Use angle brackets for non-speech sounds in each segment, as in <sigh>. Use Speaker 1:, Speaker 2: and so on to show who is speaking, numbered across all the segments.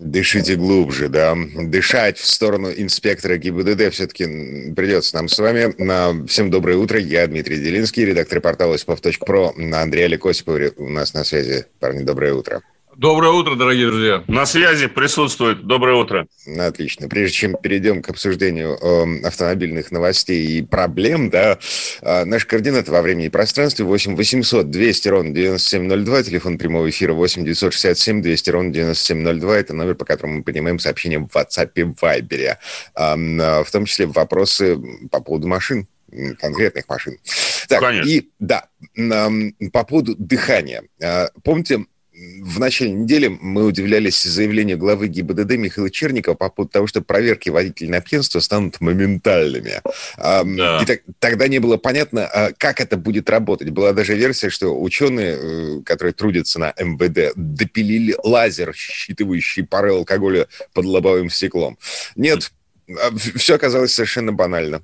Speaker 1: Дышите глубже, да. Дышать в сторону инспектора ГИБДД все-таки придется нам с вами. Всем доброе утро. Я Дмитрий Делинский, редактор портала «Испов.про». Андрей Олег Осипов у нас на связи. Парни, доброе утро.
Speaker 2: Доброе утро, дорогие друзья. На связи присутствует. Доброе утро.
Speaker 1: Отлично. Прежде чем перейдем к обсуждению э, автомобильных новостей и проблем, да, э, наши координаты во времени и пространстве 8 800 200 ровно 9702, телефон прямого эфира 8 967 200 ровно 9702, это номер, по которому мы принимаем сообщения в WhatsApp и Viber, э, в том числе вопросы по поводу машин конкретных машин. Так, Конечно. и да, по поводу дыхания. Э, помните, в начале недели мы удивлялись заявлению главы ГИБДД Михаила Черникова по поводу того, что проверки водителей на пьянство станут моментальными. Да. И так, тогда не было понятно, а как это будет работать. Была даже версия, что ученые, э, которые трудятся на МВД, допилили лазер, считывающий пары алкоголя под лобовым стеклом. Нет, а, все оказалось совершенно банально.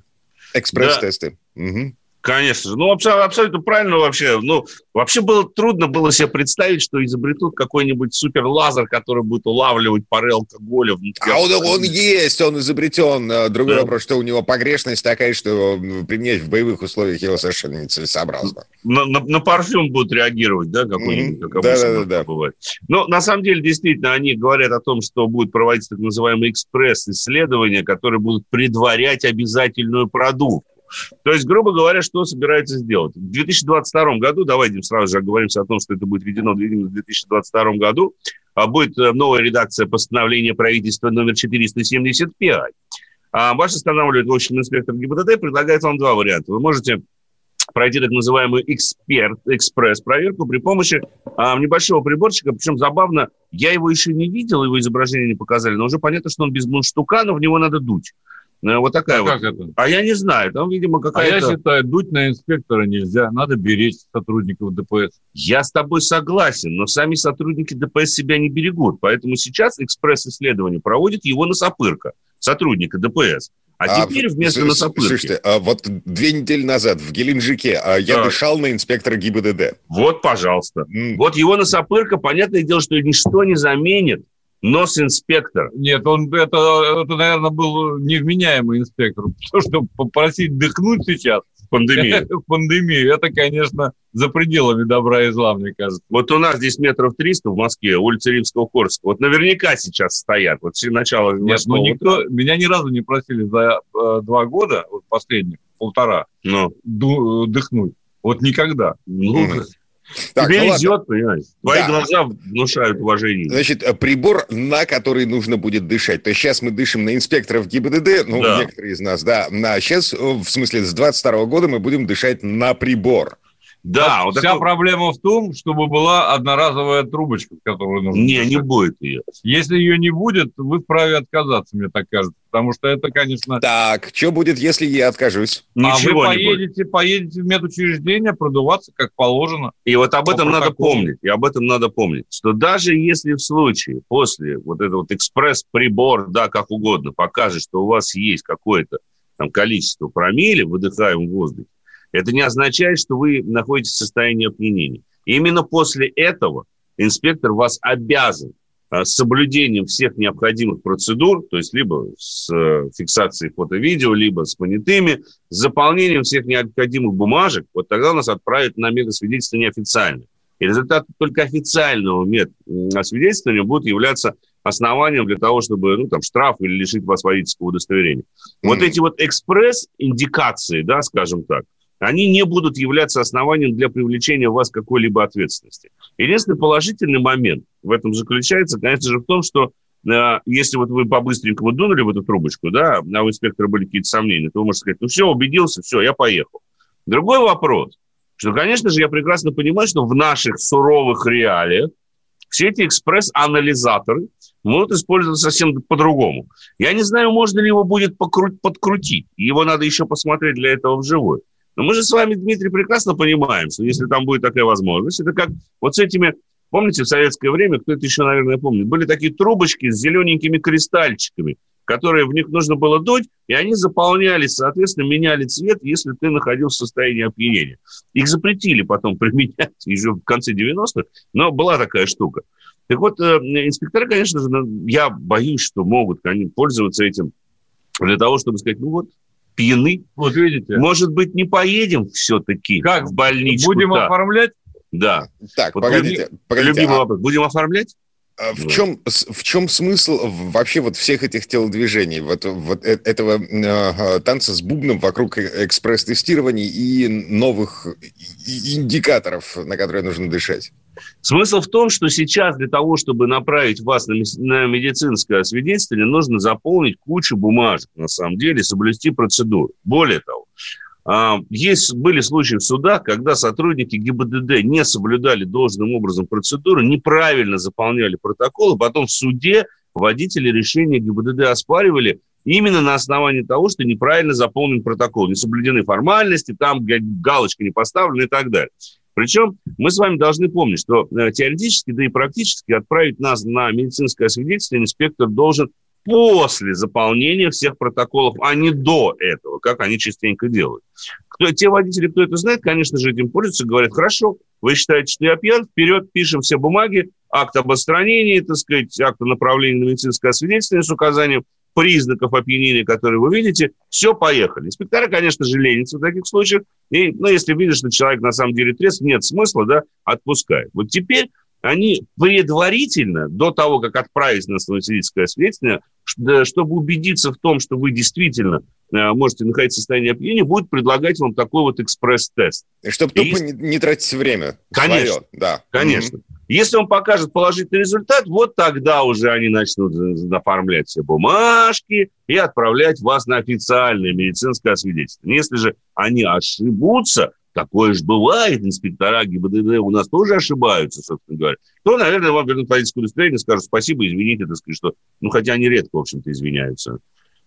Speaker 1: Экспресс-тесты. Да. Угу.
Speaker 2: Конечно же. Ну, абсолютно правильно вообще. Ну, вообще было трудно было себе представить, что изобретут какой-нибудь суперлазер, который будет улавливать пары алкоголя внутри.
Speaker 1: А он, он есть, он изобретен. Э, другой да. вопрос, что у него погрешность такая, что применять в боевых условиях его совершенно нецелесообразно.
Speaker 2: На, на, на парфюм будут реагировать, да, какой-нибудь, mm-hmm. как да, да, да, да. бывает. Но на самом деле, действительно, они говорят о том, что будет проводиться так называемые экспресс-исследования, которые будут предварять обязательную продукцию. То есть, грубо говоря, что собирается сделать? В 2022 году, давайте сразу же оговоримся о том, что это будет введено в 2022 году, а будет э, новая редакция постановления правительства номер 475. А ваш останавливает в инспектор ГИБДД предлагает вам два варианта. Вы можете пройти так называемую эксперт, экспресс-проверку при помощи а, небольшого приборчика. Причем забавно, я его еще не видел, его изображение не показали, но уже понятно, что он без мундштука, но в него надо дуть. Ну, вот такая а вот. Как это? А я не знаю, там, видимо, какая-то...
Speaker 3: А я считаю, дуть на инспектора нельзя, надо беречь сотрудников ДПС.
Speaker 2: Я с тобой согласен, но сами сотрудники ДПС себя не берегут, поэтому сейчас экспресс-исследование проводит его Носопырка, сотрудника ДПС. А, а теперь вместо с, Носопырки...
Speaker 1: Слушайте, а вот две недели назад в Геленджике а, я да. дышал на инспектора ГИБДД.
Speaker 2: Вот, пожалуйста. Mm. Вот его Носопырка, понятное дело, что ничто не заменит Нос-инспектор.
Speaker 3: Нет, он это, это, наверное, был невменяемый инспектор. <laughs> Потому что попросить дыхнуть сейчас в пандемию. <laughs> в пандемию, это, конечно, за пределами добра и зла, мне кажется.
Speaker 2: Вот у нас здесь метров 300 в Москве, улица Римского Корска. Вот наверняка сейчас стоят. Вот все начало
Speaker 3: Нет, ну никто, меня ни разу не просили за э, два года, вот последних, полтора, Но. Ну. дыхнуть. Вот никогда. Ну,
Speaker 2: так, Тебе ну везет, ладно. понимаешь? Твои да. глаза внушают уважение.
Speaker 1: Значит, э, прибор, на который нужно будет дышать. То есть сейчас мы дышим на инспекторов ГИБДД, ну, да. некоторые из нас, да. А сейчас, э, в смысле, с 22 года мы будем дышать на прибор.
Speaker 3: Да, вот вся такой... проблема в том, чтобы была одноразовая трубочка, которую нужно.
Speaker 2: Не, дышать. не будет ее.
Speaker 3: Если ее не будет, вы вправе отказаться, мне так кажется. Потому что это, конечно...
Speaker 1: Так, что будет, если я откажусь?
Speaker 3: Ничего а вы поедете, будет. поедете в медучреждение продуваться, как положено.
Speaker 2: И вот об этом надо помнить. И об этом надо помнить, что даже если в случае после вот этого вот экспресс-прибор, да, как угодно, покажет, что у вас есть какое-то там количество промилле в выдыхаемом воздухе, это не означает, что вы находитесь в состоянии опьянения. именно после этого инспектор вас обязан а, с соблюдением всех необходимых процедур, то есть либо с э, фиксацией фото-видео, либо с понятыми, с заполнением всех необходимых бумажек, вот тогда нас отправят на медосвидетельствование официально. И результат только официального медосвидетельствования будет являться основанием для того, чтобы ну, там, штраф или лишить вас водительского удостоверения. Mm-hmm. Вот эти вот экспресс-индикации, да, скажем так, они не будут являться основанием для привлечения вас какой-либо ответственности. Единственный положительный момент в этом заключается, конечно же, в том, что э, если вот вы по-быстренькому дунули в эту трубочку, да, а у инспектора были какие-то сомнения, то вы можете сказать, ну все, убедился, все, я поехал. Другой вопрос, что, конечно же, я прекрасно понимаю, что в наших суровых реалиях все эти экспресс-анализаторы могут использоваться совсем по-другому. Я не знаю, можно ли его будет подкрутить. Его надо еще посмотреть для этого вживую. Но мы же с вами, Дмитрий, прекрасно понимаем, что если там будет такая возможность, это как вот с этими Помните, в советское время, кто-то еще, наверное, помнит, были такие трубочки с зелененькими кристальчиками, которые в них нужно было дуть, и они заполнялись, соответственно, меняли цвет, если ты находился в состоянии опьянения. Их запретили потом <laughs> применять еще в конце 90-х, но была такая штука. Так вот, э, инспекторы, конечно же, ну, я боюсь, что могут они пользоваться этим для того, чтобы сказать, ну вот, пьяны.
Speaker 3: Вот видите.
Speaker 2: Может быть, не поедем все-таки
Speaker 3: как? в больничку? Будем оформлять?
Speaker 2: Да.
Speaker 1: Так, вот погодите.
Speaker 2: Люби, погодите любимый а... вопрос. Будем оформлять?
Speaker 1: А в чем, в чем смысл вообще вот всех этих телодвижений, вот, вот э, этого э, танца с бубном вокруг э, экспресс-тестирований и новых индикаторов, на которые нужно дышать?
Speaker 2: Смысл в том, что сейчас для того, чтобы направить вас на, на медицинское освидетельствование, нужно заполнить кучу бумажек, на самом деле, соблюсти процедуру. Более того, есть, были случаи в судах, когда сотрудники ГИБДД не соблюдали должным образом процедуру, неправильно заполняли протоколы, потом в суде водители решения ГИБДД оспаривали именно на основании того, что неправильно заполнен протокол, не соблюдены формальности, там галочка не поставлена и так далее. Причем мы с вами должны помнить, что э, теоретически, да и практически отправить нас на медицинское освидетельствование инспектор должен после заполнения всех протоколов, а не до этого, как они частенько делают. Кто, те водители, кто это знает, конечно же, этим пользуются, говорят, хорошо, вы считаете, что я пьян, вперед, пишем все бумаги, акт об отстранении, так сказать, акт о направлении на медицинское освидетельствование с указанием признаков опьянения, которые вы видите, все, поехали. Инспектора, конечно же, ленятся в таких случаях, и, ну, если видишь, что человек на самом деле трезв, нет смысла, да, отпускает. Вот теперь они предварительно, до того, как отправить на свидетельское освидетельствование, чтобы убедиться в том, что вы действительно э, можете находиться в состоянии опьянения, будет предлагать вам такой вот экспресс-тест.
Speaker 1: Чтобы тупо и... не, не тратить время.
Speaker 2: Конечно. Свое. Да. Конечно. Mm-hmm. Если он покажет положительный результат, вот тогда уже они начнут оформлять все бумажки и отправлять вас на официальное медицинское освидетельствование. Если же они ошибутся, такое же бывает, инспектора ГИБДД у нас тоже ошибаются, собственно говоря, то, наверное, вам вернут водительское удостоверение, скажут спасибо, извините, так сказать, что... Ну, хотя они редко, в общем-то, извиняются.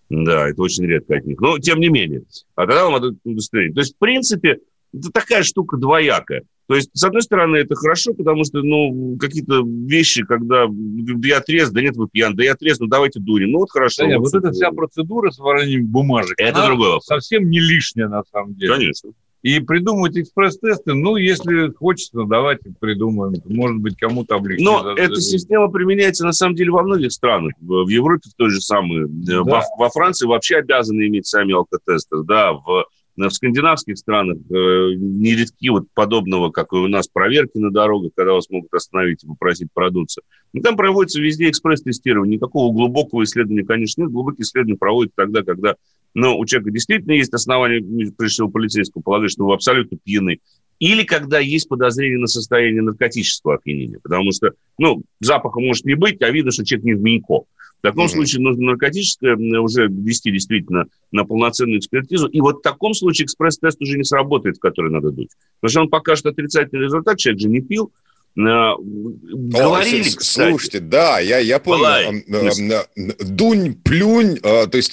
Speaker 2: Да, это очень редко от них. Но, тем не менее. А тогда вам это удостоверение. То есть, в принципе, это такая штука двоякая. То есть, с одной стороны, это хорошо, потому что, ну, какие-то вещи, когда я трез, да нет, вы пьян, да я трез, ну, давайте дурим. Ну, вот хорошо. Да,
Speaker 3: вот, вот эта вся процедура с воронением бумажек,
Speaker 2: это другое.
Speaker 3: совсем не лишняя, на самом деле.
Speaker 2: Конечно.
Speaker 3: И придумывать экспресс-тесты, ну, если хочется, давайте придумаем. Может быть, кому-то облегчить.
Speaker 2: Но эта система применяется, на самом деле, во многих странах. В Европе в той же самой. Э, да. Во, во Франции вообще обязаны иметь сами алкотестеры. Да, в в скандинавских странах э, нередки вот подобного, как и у нас, проверки на дорогах, когда вас могут остановить и попросить продуться. И там проводится везде экспресс-тестирование. Никакого глубокого исследования, конечно, нет. Глубокие исследования проводят тогда, когда ну, у человека действительно есть основания, прежде всего, полицейского полагать, что вы абсолютно пьяны. Или когда есть подозрение на состояние наркотического опьянения. Потому что, ну, запаха может не быть, а видно, что человек не в Минько. В таком mm-hmm. случае нужно наркотическое уже вести действительно на полноценную экспертизу. И вот в таком случае экспресс-тест уже не сработает, в который надо дуть. Потому что он покажет отрицательный результат, человек же не пил,
Speaker 1: Говорили, О, Слушайте, да, я, я помню. Дунь, плюнь. То есть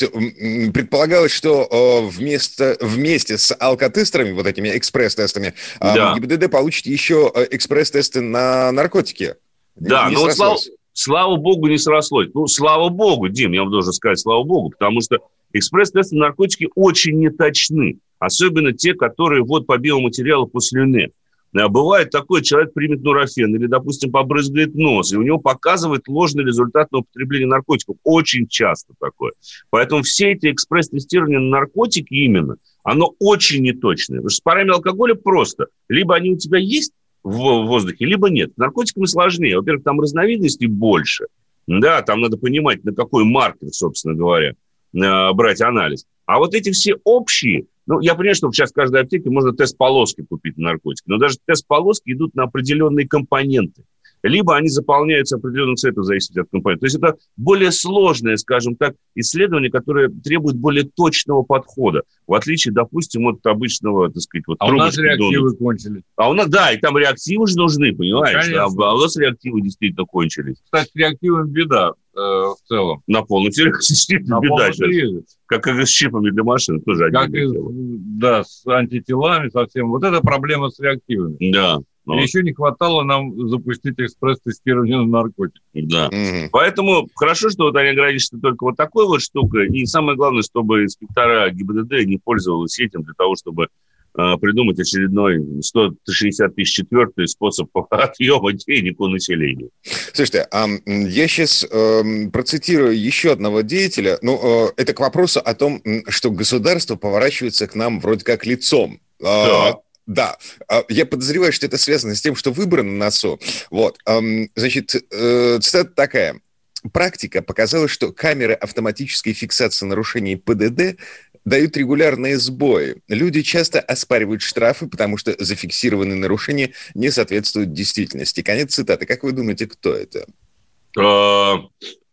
Speaker 1: предполагалось, что вместо, вместе с алкотестерами, вот этими экспресс-тестами, да. ГИБДД получит еще экспресс-тесты на наркотики.
Speaker 2: Да, но вот слава, слава богу, не срослось. Ну, слава богу, Дим, я вам должен сказать, слава богу, потому что экспресс-тесты на наркотики очень неточны. Особенно те, которые вот по биоматериалу по слюне. А бывает такой, человек примет нурофен или, допустим, побрызгает нос, и у него показывает ложный результат на употребление наркотиков. Очень часто такое. Поэтому все эти экспресс-тестирования на наркотики именно, оно очень неточное. Потому что с парами алкоголя просто. Либо они у тебя есть в воздухе, либо нет. С наркотиками сложнее. Во-первых, там разновидностей больше. Да, там надо понимать, на какой маркер, собственно говоря, э, брать анализ. А вот эти все общие, ну, я понимаю, что сейчас в каждой аптеке можно тест полоски купить на наркотики, но даже тест полоски идут на определенные компоненты. либо они заполняются определенным цветом в зависимости от компонента. То есть это более сложное, скажем так, исследование, которое требует более точного подхода, в отличие, допустим, от обычного, так сказать, вот
Speaker 3: А у нас реактивы донат. кончились.
Speaker 2: А у нас, да, и там реактивы же нужны, понимаешь? Ну, а, а у нас реактивы действительно кончились.
Speaker 3: Кстати, реактивы беда э, в целом.
Speaker 2: На полном <laughs> серьезе
Speaker 3: На
Speaker 2: беда сейчас. Как и с чипами для машин, тоже
Speaker 3: как и, Да, с антителами совсем. Вот это проблема с реактивами.
Speaker 2: Да.
Speaker 3: Но... И еще не хватало нам запустить экспресс-тестирование на наркотики.
Speaker 2: Да. Mm-hmm. Поэтому хорошо, что вот они ограничены только вот такой вот штукой. И самое главное, чтобы инспектора ГИБДД не пользовались этим для того, чтобы э, придумать очередной 160 тысяч четвертый способ <laughs> отъема денег у населения.
Speaker 1: Слушайте, а я сейчас э, процитирую еще одного деятеля. Ну, э, это к вопросу о том, что государство поворачивается к нам вроде как лицом.
Speaker 2: Да.
Speaker 1: Да, а, я подозреваю, что это связано с тем, что выборы на носу. Вот, значит, э, цитата такая. Практика показала, что камеры автоматической фиксации нарушений ПДД дают регулярные сбои. Люди часто оспаривают штрафы, потому что зафиксированные нарушения не соответствуют действительности. Конец цитаты. Как вы думаете, кто это?
Speaker 2: А,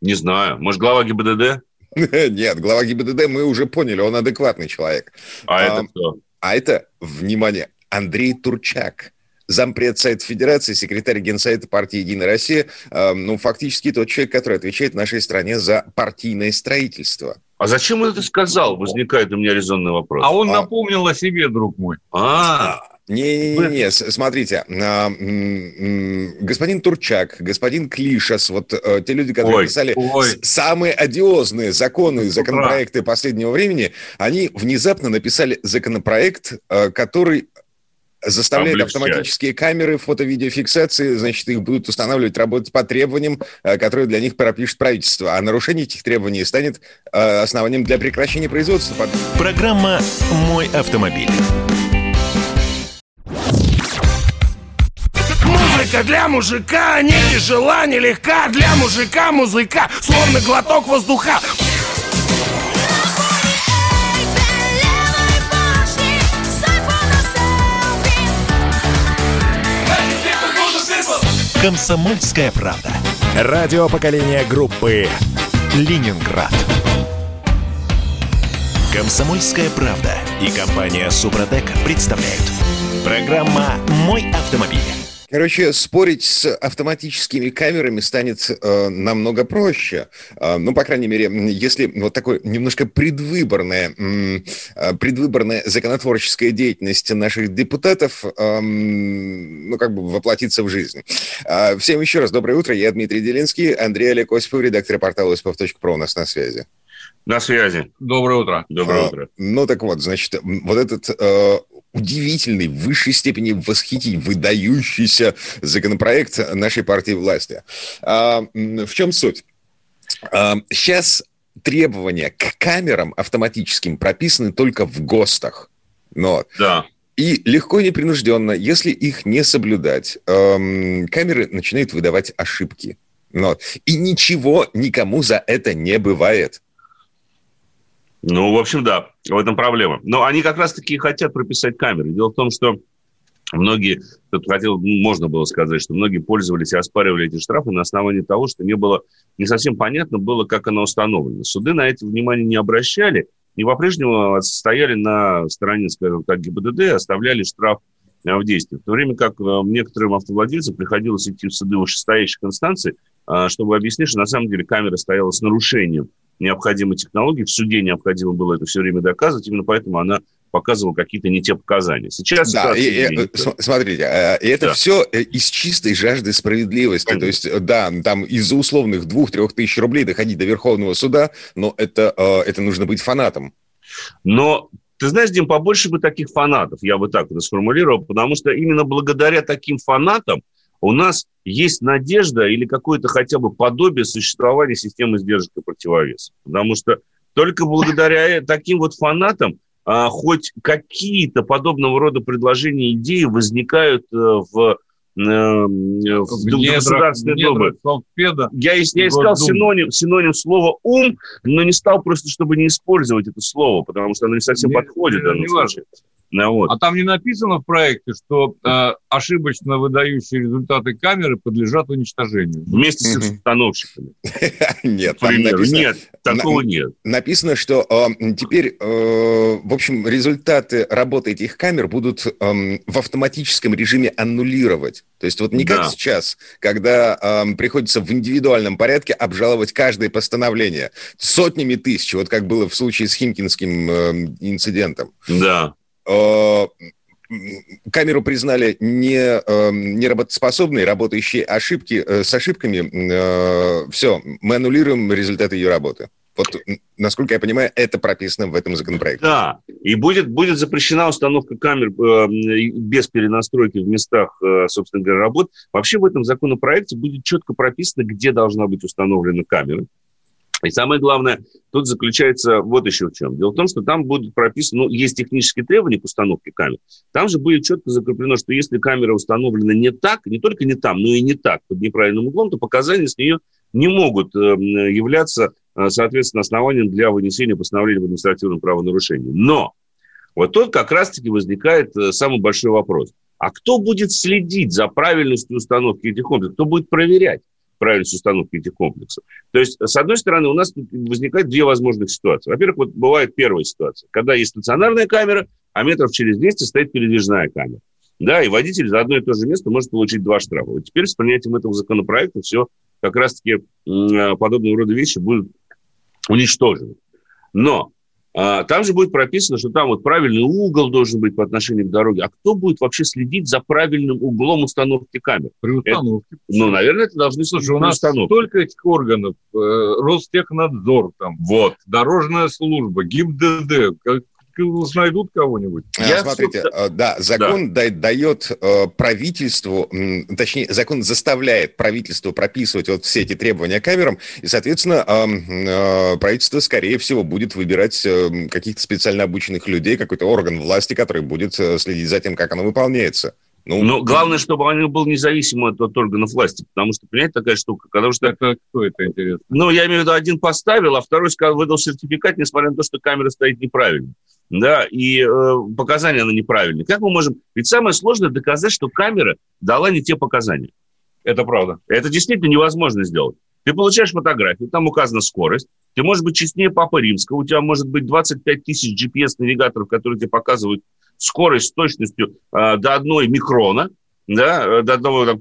Speaker 2: не знаю. Может, глава ГИБДД? <laughs>
Speaker 1: Нет, глава ГИБДД мы уже поняли, он адекватный человек.
Speaker 2: А, это кто?
Speaker 1: А это, внимание, Андрей Турчак, зампред Сайта Федерации, секретарь Генсайта партии «Единая Россия», ну, фактически тот человек, который отвечает в нашей стране за партийное строительство.
Speaker 2: А зачем он это сказал? Возникает у меня резонный вопрос.
Speaker 3: А он а... напомнил о себе, друг мой.
Speaker 2: А,
Speaker 1: не-не-не, смотрите, а, господин Турчак, господин Клишас, вот э, те люди, которые ой, писали ой. самые одиозные законы, законопроекты последнего времени, они внезапно написали законопроект, э, который заставляет Облегчать. автоматические камеры фото-видеофиксации, значит, их будут устанавливать, работать по требованиям, э, которые для них пропишет правительство. А нарушение этих требований станет э, основанием для прекращения производства.
Speaker 4: Программа «Мой автомобиль».
Speaker 5: Музыка для мужика не тяжела, не легка Для мужика музыка, словно глоток воздуха
Speaker 4: «Комсомольская правда». Радио поколения группы «Ленинград». «Комсомольская правда» и компания «Супротек» представляют. Программа «Мой автомобиль».
Speaker 1: Короче, спорить с автоматическими камерами станет э, намного проще. Э, ну, по крайней мере, если вот такой немножко предвыборная, э, предвыборная законотворческая деятельность наших депутатов, э, ну, как бы воплотится в жизнь. Э, всем еще раз доброе утро. Я Дмитрий Делинский, Андрей Олег Осипов, редактор портала осипов.про у нас на связи.
Speaker 2: На связи.
Speaker 3: Доброе утро.
Speaker 2: Доброе а, утро.
Speaker 1: Ну так вот, значит, вот этот э, удивительный, в высшей степени восхитительный, выдающийся законопроект нашей партии власти. А, в чем суть? А, сейчас требования к камерам автоматическим прописаны только в ГОСТах. Но
Speaker 2: да.
Speaker 1: И легко и непринужденно, если их не соблюдать, эм, камеры начинают выдавать ошибки. Но. И ничего никому за это не бывает.
Speaker 2: Ну, в общем, да, в этом проблема. Но они как раз-таки хотят прописать камеры. Дело в том, что многие, тут хотел, можно было сказать, что многие пользовались и оспаривали эти штрафы на основании того, что не было, не совсем понятно было, как она установлена. Суды на это внимание не обращали и по-прежнему стояли на стороне, скажем так, ГИБДД, оставляли штраф э, в действии. В то время как э, некоторым автовладельцам приходилось идти в суды вышестоящих инстанций, э, чтобы объяснить, что на самом деле камера стояла с нарушением необходимой технологии. В суде необходимо было это все время доказывать, именно поэтому она показывала какие-то не те показания. Сейчас
Speaker 1: да, и, и, смотрите, э, и это да. все э, из чистой жажды справедливости. Конечно. То есть, э, да, там из-за условных двух-трех тысяч рублей доходить до Верховного суда, но это, это нужно быть фанатом.
Speaker 2: Но ты знаешь, Дим, побольше бы таких фанатов, я бы так это сформулировал, потому что именно благодаря таким фанатам у нас есть надежда или какое-то хотя бы подобие существования системы сдержек и противовеса. Потому что только благодаря таким вот фанатам а, хоть какие-то подобного рода предложения, идеи возникают э, в э, в, в Государственной Думы. Я, я искал синоним, синоним слова «ум», но не стал просто, чтобы не использовать это слово, потому что оно не совсем не, подходит в данном случае.
Speaker 3: Вот. А там не написано в проекте, что э, ошибочно выдающие результаты камеры подлежат уничтожению.
Speaker 2: Вместе с установщиками. <laughs>
Speaker 1: Нет, нет, такого нет. Написано, что э, теперь, э, в общем, результаты работы этих камер будут эм, в автоматическом режиме аннулировать. То есть вот не как сейчас, когда эм, приходится в индивидуальном порядке обжаловать каждое постановление сотнями тысяч, вот как было в случае с Химкинским эм, инцидентом.
Speaker 2: Да.
Speaker 1: Э, камеру признали не, э, неработоспособной, работающей ошибки, э, с ошибками. Все, мы аннулируем результаты ее работы. Вот, насколько я понимаю, это прописано в этом законопроекте.
Speaker 2: Да, и будет, будет запрещена установка камер э, без перенастройки в местах, э, собственно говоря, работ. Вообще в этом законопроекте будет четко прописано, где должна быть установлена камера. И самое главное, тут заключается вот еще в чем. Дело в том, что там будет прописано, ну, есть технические требования к установке камер. Там же будет четко закреплено, что если камера установлена не так, не только не там, но и не так, под неправильным углом, то показания с нее не могут эм, являться, э, соответственно, основанием для вынесения постановления об административном правонарушении. Но вот тут как раз-таки возникает э, самый большой вопрос. А кто будет следить за правильностью установки этих комплексов? Кто будет проверять? Правильность установки этих комплексов. То есть, с одной стороны, у нас возникает две возможных ситуации. Во-первых, вот бывает первая ситуация, когда есть стационарная камера, а метров через 200 стоит передвижная камера. Да, и водитель за одно и то же место может получить два штрафа. Вот теперь с принятием этого законопроекта все как раз-таки подобного рода вещи будут уничтожены. Но а, там же будет прописано, что там вот правильный угол должен быть по отношению к дороге. А кто будет вообще следить за правильным углом установки камер?
Speaker 3: При установке.
Speaker 2: Это, ну, наверное, это должны
Speaker 3: Слушай, у нас установке. столько этих органов. Э, Ростехнадзор, там, вот. дорожная служба, ГИБДД. Как, найдут кого-нибудь.
Speaker 1: А, Я, Смотрите, собственно... Э, да, закон да. дает э, правительству, точнее, закон заставляет правительство прописывать вот все эти требования камерам, и, соответственно, э, правительство, скорее всего, будет выбирать каких-то специально обученных людей, какой-то орган власти, который будет следить за тем, как оно выполняется.
Speaker 2: Ну, Но главное, чтобы он был независим от, от органов власти, потому что, понимаете, такая штука, потому что...
Speaker 3: Это, кто это интересно?
Speaker 2: Ну, я имею в виду, один поставил, а второй сказал, выдал сертификат, несмотря на то, что камера стоит неправильно. Да, и э, показания она неправильные. Как мы можем... Ведь самое сложное доказать, что камера дала не те показания.
Speaker 3: Это правда.
Speaker 2: Это действительно невозможно сделать. Ты получаешь фотографию, там указана скорость, ты можешь быть честнее Папы Римского, у тебя может быть 25 тысяч GPS-навигаторов, которые тебе показывают скорость с точностью э, до одной микрона, да, э, до одного там,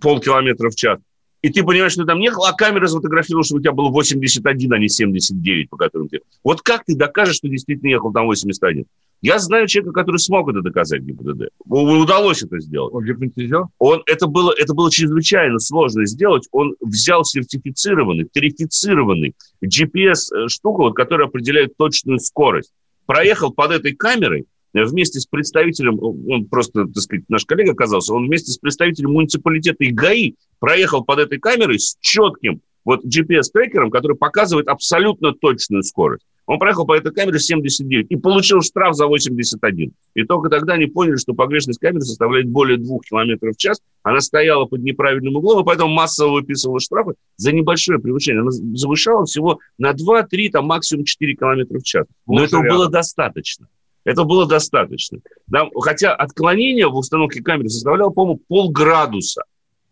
Speaker 2: полкилометра в час. И ты понимаешь, что ты там не а камера сфотографировала, что у тебя было 81, а не 79, по которым ты... Вот как ты докажешь, что действительно ехал там 81? Я знаю человека, который смог это доказать ГИБДД. Удалось это сделать.
Speaker 3: Он гипнотизер?
Speaker 2: Он, это, было, это было чрезвычайно сложно сделать. Он взял сертифицированный, тарифицированный GPS-штуку, вот, которая определяет точную скорость. Проехал под этой камерой, вместе с представителем, он просто, так сказать, наш коллега оказался, он вместе с представителем муниципалитета и ГАИ проехал под этой камерой с четким вот GPS-трекером, который показывает абсолютно точную скорость. Он проехал по этой камере 79 и получил штраф за 81. И только тогда они поняли, что погрешность камеры составляет более 2 км в час. Она стояла под неправильным углом, и поэтому массово выписывала штрафы за небольшое превышение. Она завышала всего на 2-3, там максимум 4 км в час. Но Лучше этого рядом. было достаточно. Это было достаточно. Да, хотя отклонение в установке камеры составляло, по-моему, полградуса.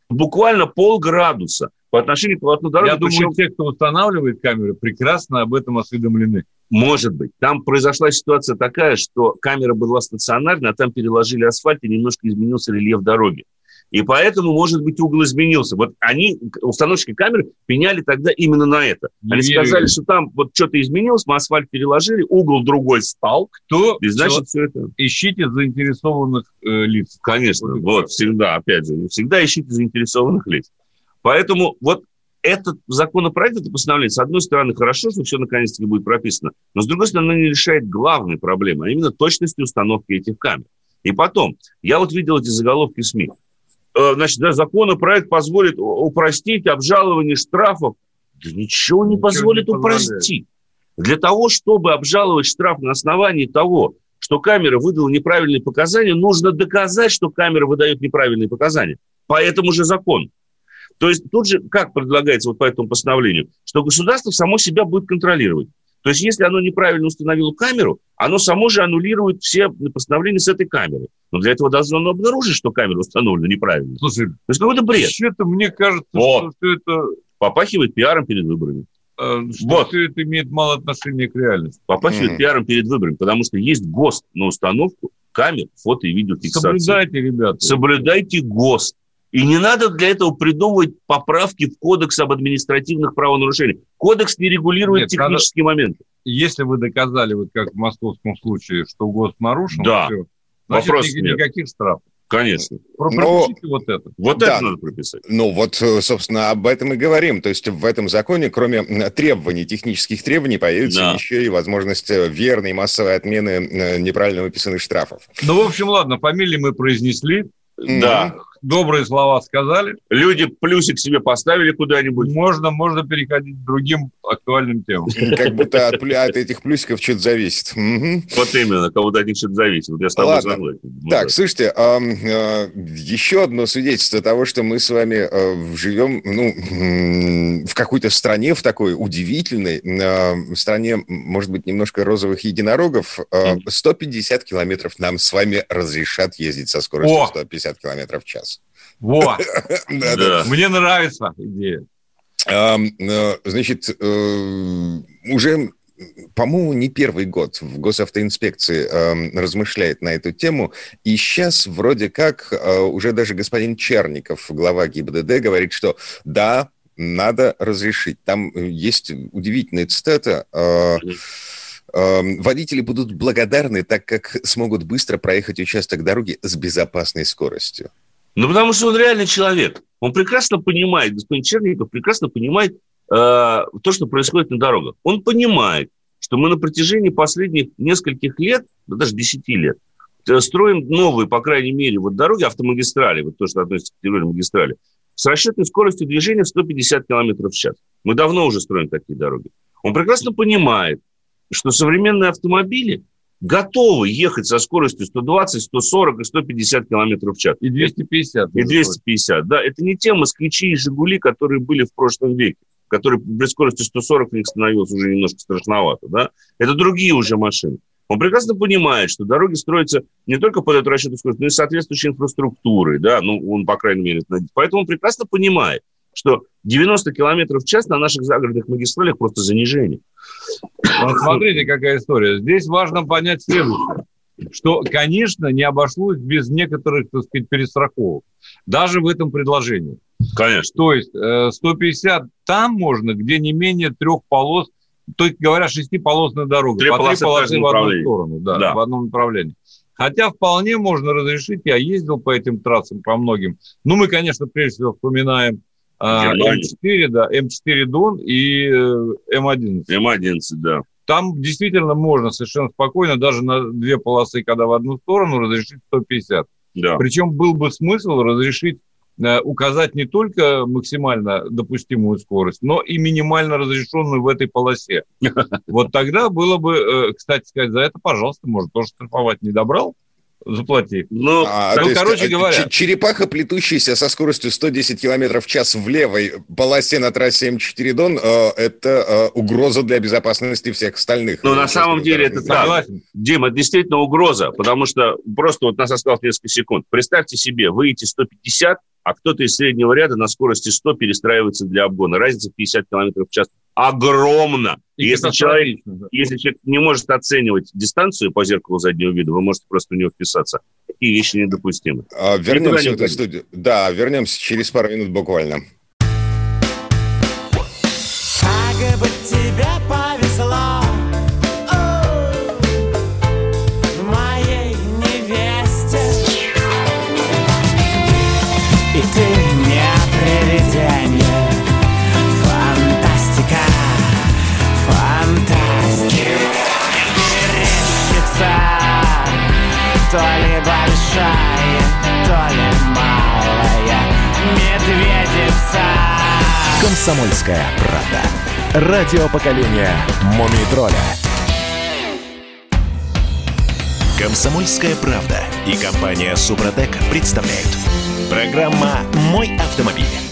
Speaker 2: Буквально полградуса по отношению к полотну дороги.
Speaker 3: Я думаю, те, кто устанавливает камеры, прекрасно об этом осведомлены.
Speaker 2: Может быть. Там произошла ситуация такая, что камера была стационарная, а там переложили асфальт, и немножко изменился рельеф дороги. И поэтому, может быть, угол изменился. Вот они, установщики камер, пеняли тогда именно на это. Они верю. сказали, что там вот что-то изменилось, мы асфальт переложили, угол другой стал.
Speaker 3: Кто? И значит, все это... Ищите заинтересованных э, лиц.
Speaker 2: Конечно, вот, вот всегда, опять же, всегда ищите заинтересованных лиц. Поэтому вот этот законопроект, это постановление, с одной стороны, хорошо, что все наконец-таки будет прописано, но с другой стороны, оно не решает главной проблемы, а именно точности установки этих камер. И потом, я вот видел эти заголовки СМИ. Э, значит, да, законопроект позволит упростить обжалование штрафов. Да ничего не ничего позволит не упростить. Для того, чтобы обжаловать штраф на основании того, что камера выдала неправильные показания, нужно доказать, что камера выдает неправильные показания. По этому же закону. То есть тут же как предлагается вот по этому постановлению, что государство само себя будет контролировать. То есть, если оно неправильно установило камеру, оно само же аннулирует все постановления с этой камеры. Но для этого должно оно обнаружить, что камера установлена неправильно.
Speaker 3: Слушай,
Speaker 2: То есть, какой-то бред.
Speaker 3: вообще-то мне кажется,
Speaker 2: Вот.
Speaker 3: что все это,
Speaker 2: Попахивает пиаром перед выборами.
Speaker 3: э, что
Speaker 2: Вот.
Speaker 3: все это имеет мало отношения к реальности.
Speaker 2: Попахивает
Speaker 1: Мгм.
Speaker 2: пиаром перед выборами, потому что есть ГОСТ на установку камер, фото и видеофиксации.
Speaker 3: Соблюдайте, ребята.
Speaker 2: Соблюдайте ГОСТ. И не надо для этого придумывать поправки в Кодекс об административных правонарушениях. Кодекс не регулирует
Speaker 3: Нет, надо-
Speaker 2: технические моменты.
Speaker 3: Если вы доказали, вот как в московском случае, что ГОСТ нарушен,
Speaker 2: Да.
Speaker 3: всё, значит,
Speaker 2: Вопросов
Speaker 3: ни-
Speaker 2: нет.
Speaker 3: никаких штрафов.
Speaker 2: Конечно.
Speaker 3: Про-
Speaker 1: Но-
Speaker 3: Пропишите вот это.
Speaker 2: Вот
Speaker 1: Да.
Speaker 2: это надо прописать.
Speaker 1: Ну вот, э, собственно, об этом и говорим. То есть в этом законе, кроме м, требований, технических требований, появится
Speaker 2: Да.
Speaker 1: еще и возможность э, верной массовой отмены э, неправильно выписанных штрафов.
Speaker 3: Ну, в общем, ладно, фамилии мы произнесли.
Speaker 2: Да.
Speaker 3: Добрые слова сказали.
Speaker 2: Люди плюсик себе поставили куда-нибудь.
Speaker 3: Можно, можно переходить к другим актуальным темам. <laughs>
Speaker 1: Как будто от, от этих плюсиков что-то зависит.
Speaker 2: Вот именно, кого-то от них что-то зависит. Вот я с тобой
Speaker 1: Ладно.
Speaker 2: согласен.
Speaker 1: Так, слушайте, э, еще одно свидетельство того, что мы с вами э, живем ну, в какой-то стране, в такой удивительной э, стране, может быть, немножко розовых единорогов. Э, 150 километров нам с вами разрешат ездить со скоростью
Speaker 3: О!
Speaker 1: 150 километров в час.
Speaker 3: Во, <laughs> мне нравится идея.
Speaker 1: Э, Значит, э, уже, по-моему, не первый год в госавтоинспекции размышляет на эту тему. И сейчас вроде как э, уже даже господин Черников, глава ГИБДД, говорит, что да, надо разрешить. Там есть удивительная цитата. э, эм, Водители будут благодарны, так как смогут быстро проехать участок дороги с безопасной скоростью.
Speaker 2: Ну, потому что он реальный человек. Он прекрасно понимает, господин Черников прекрасно понимает э, то, что происходит на дорогах. Он понимает, что мы на протяжении последних нескольких лет, да даже 10 лет, э, строим новые, по крайней мере, вот дороги, автомагистрали, вот то, что относится к категории магистрали, с расчетной скоростью движения в 150 км в час. Мы давно уже строим такие дороги. Он прекрасно понимает, что современные автомобили готовы ехать со скоростью 120, 140 и 150 км в час.
Speaker 3: И 250.
Speaker 2: И 250, да. Это не те москвичи и «Жигули», которые были в прошлом веке, которые при скорости 140 у них становилось уже немножко страшновато, да. Это другие уже машины. Он прекрасно понимает, что дороги строятся не только под эту расчетную скорость, но и соответствующей инфраструктурой, да, ну, он, по крайней мере, это надеется. Поэтому он прекрасно понимает, что 90 километров в час на наших загородных магистралях просто занижение.
Speaker 3: Вот смотрите, какая история. Здесь важно понять следующее. Что, конечно, не обошлось без некоторых, так сказать, перестраховок. Даже в этом предложении.
Speaker 2: Конечно.
Speaker 3: То есть э, 150 там можно, где не менее трех полос, то есть, говоря, шестиполосная дорога.
Speaker 2: Три
Speaker 3: по
Speaker 2: полосы
Speaker 3: три полосы в одну сторону, да,
Speaker 2: Да.
Speaker 3: в одном направлении. Хотя вполне можно разрешить, я ездил по этим трассам, по многим. Ну, мы, конечно, прежде всего вспоминаем а,
Speaker 2: Германию.
Speaker 3: М4, да, М4 Дон и э, М11.
Speaker 2: М11, да.
Speaker 3: Там действительно можно совершенно спокойно, даже на две полосы, когда в одну сторону, разрешить 150.
Speaker 2: Да.
Speaker 3: Причем был бы смысл разрешить э, указать не только максимально допустимую скорость, но и минимально разрешенную в этой полосе. <laughs> Вот тогда было бы, э, кстати сказать, за это, пожалуйста, может тоже штрафовать. Не добрал? Заплати.
Speaker 2: Ну,
Speaker 1: А,
Speaker 3: ну,
Speaker 1: то есть,
Speaker 3: короче
Speaker 1: э,
Speaker 3: говоря.
Speaker 1: ч- черепаха, плетущаяся со скоростью 110 км в час в левой полосе на трассе М4 Дон, э, это э, угроза для безопасности всех остальных.
Speaker 2: Ну, на самом деле это так.
Speaker 3: Согласен.
Speaker 2: Дим, это действительно угроза, потому что просто вот нас осталось несколько секунд. Представьте себе, вы едете 150, а кто-то из среднего ряда на скорости 100 перестраивается для обгона. Разница в 50 км в час огромна. И если человек,
Speaker 3: да.
Speaker 2: если человек не может оценивать дистанцию по зеркалу заднего вида, вы можете просто в него вписаться. Такие вещи недопустимы.
Speaker 1: А, Вернемся
Speaker 2: не
Speaker 1: в эту студию. Да, вернемся через пару минут буквально.
Speaker 6: Медведица
Speaker 4: Комсомольская правда. Радио поколения Мумий тролля. Комсомольская правда и компания Супротек представляют. Программа «Мой автомобиль».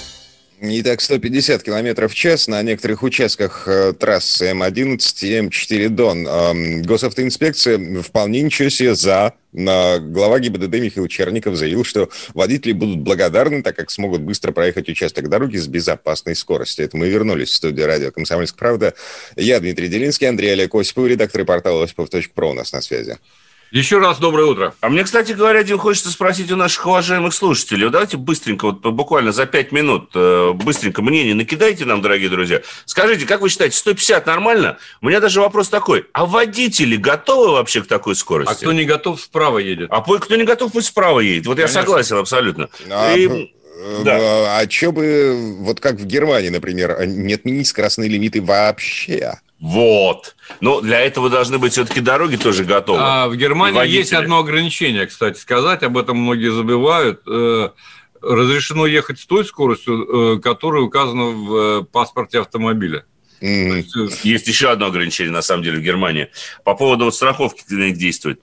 Speaker 1: Итак, 150 километров в час на некоторых участках э, трассы М11 и М4 Дон. Эм, госавтоинспекция вполне ничего себе за. Глава ГИБДД Михаил Черников заявил, что водители будут благодарны, так как смогут быстро проехать участок дороги с безопасной скоростью. Это мы вернулись в студию радио «Комсомольская правда». Я Дмитрий Делинский, Андрей Олег Осипов, редактор портала осипов.про у нас на связи.
Speaker 3: Еще раз доброе утро.
Speaker 2: А мне, кстати говоря, Дим, хочется спросить у наших уважаемых слушателей. Давайте быстренько, вот буквально за пять минут, э, быстренько мнение накидайте нам, дорогие друзья. Скажите, как вы считаете, 150 нормально? У меня даже вопрос такой. А водители готовы вообще к такой скорости?
Speaker 3: А кто не готов, справа едет.
Speaker 2: А кто не готов, пусть справа едет. Вот Конечно. я согласен абсолютно.
Speaker 1: А, И... Э, да. а что бы, вот как в Германии, например, не отменить скоростные лимиты вообще?
Speaker 2: Вот. Но для этого должны быть все-таки дороги тоже готовы.
Speaker 3: А в Германии есть одно ограничение, кстати сказать, об этом многие забывают. Э, разрешено ехать с той скоростью, э, которая указана в э, паспорте автомобиля.
Speaker 2: Mm. Есть еще одно ограничение, на самом деле, в Германии. По поводу вот страховки, действует.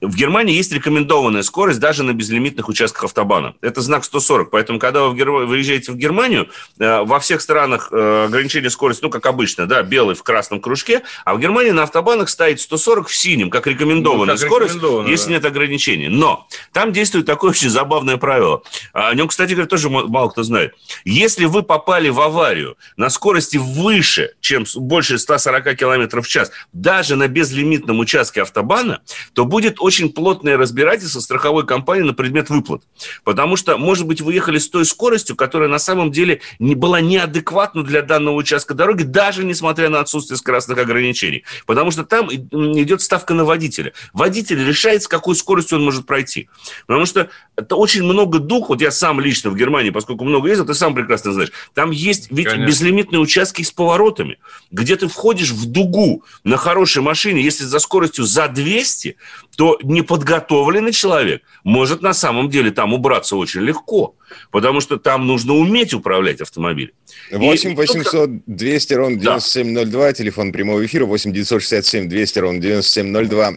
Speaker 2: В Германии есть рекомендованная скорость даже на безлимитных участках автобана. Это знак 140. Поэтому, когда вы выезжаете в Германию, э, во всех странах э, ограничение скорости, ну, как обычно, да, белый в красном кружке, а в Германии на автобанах стоит 140 в синем, как рекомендованная ну, как скорость, рекомендованная, если да. нет ограничений. Но там действует такое очень забавное правило. О нем, кстати говоря, тоже мало кто знает. Если вы попали в аварию на скорости выше, чем больше 140 км в час, даже на безлимитном участке автобана, то будет очень плотное разбирательство страховой компании на предмет выплат. Потому что, может быть, вы ехали с той скоростью, которая на самом деле не была неадекватна для данного участка дороги, даже несмотря на отсутствие скоростных ограничений. Потому что там идет ставка на водителя. Водитель решает, с какой скоростью он может пройти. Потому что это очень много дух. Вот я сам лично в Германии, поскольку много ездил, ты сам прекрасно знаешь. Там есть ведь Конечно. безлимитные участки с поворотами, где ты входишь в дугу на хорошей машине, если за скоростью за 200, то неподготовленный человек может на самом деле там убраться очень легко, потому что там нужно уметь управлять автомобилем.
Speaker 1: 8 800 200 ровно 9702, да. телефон прямого эфира, 8 967 200 ровно 9702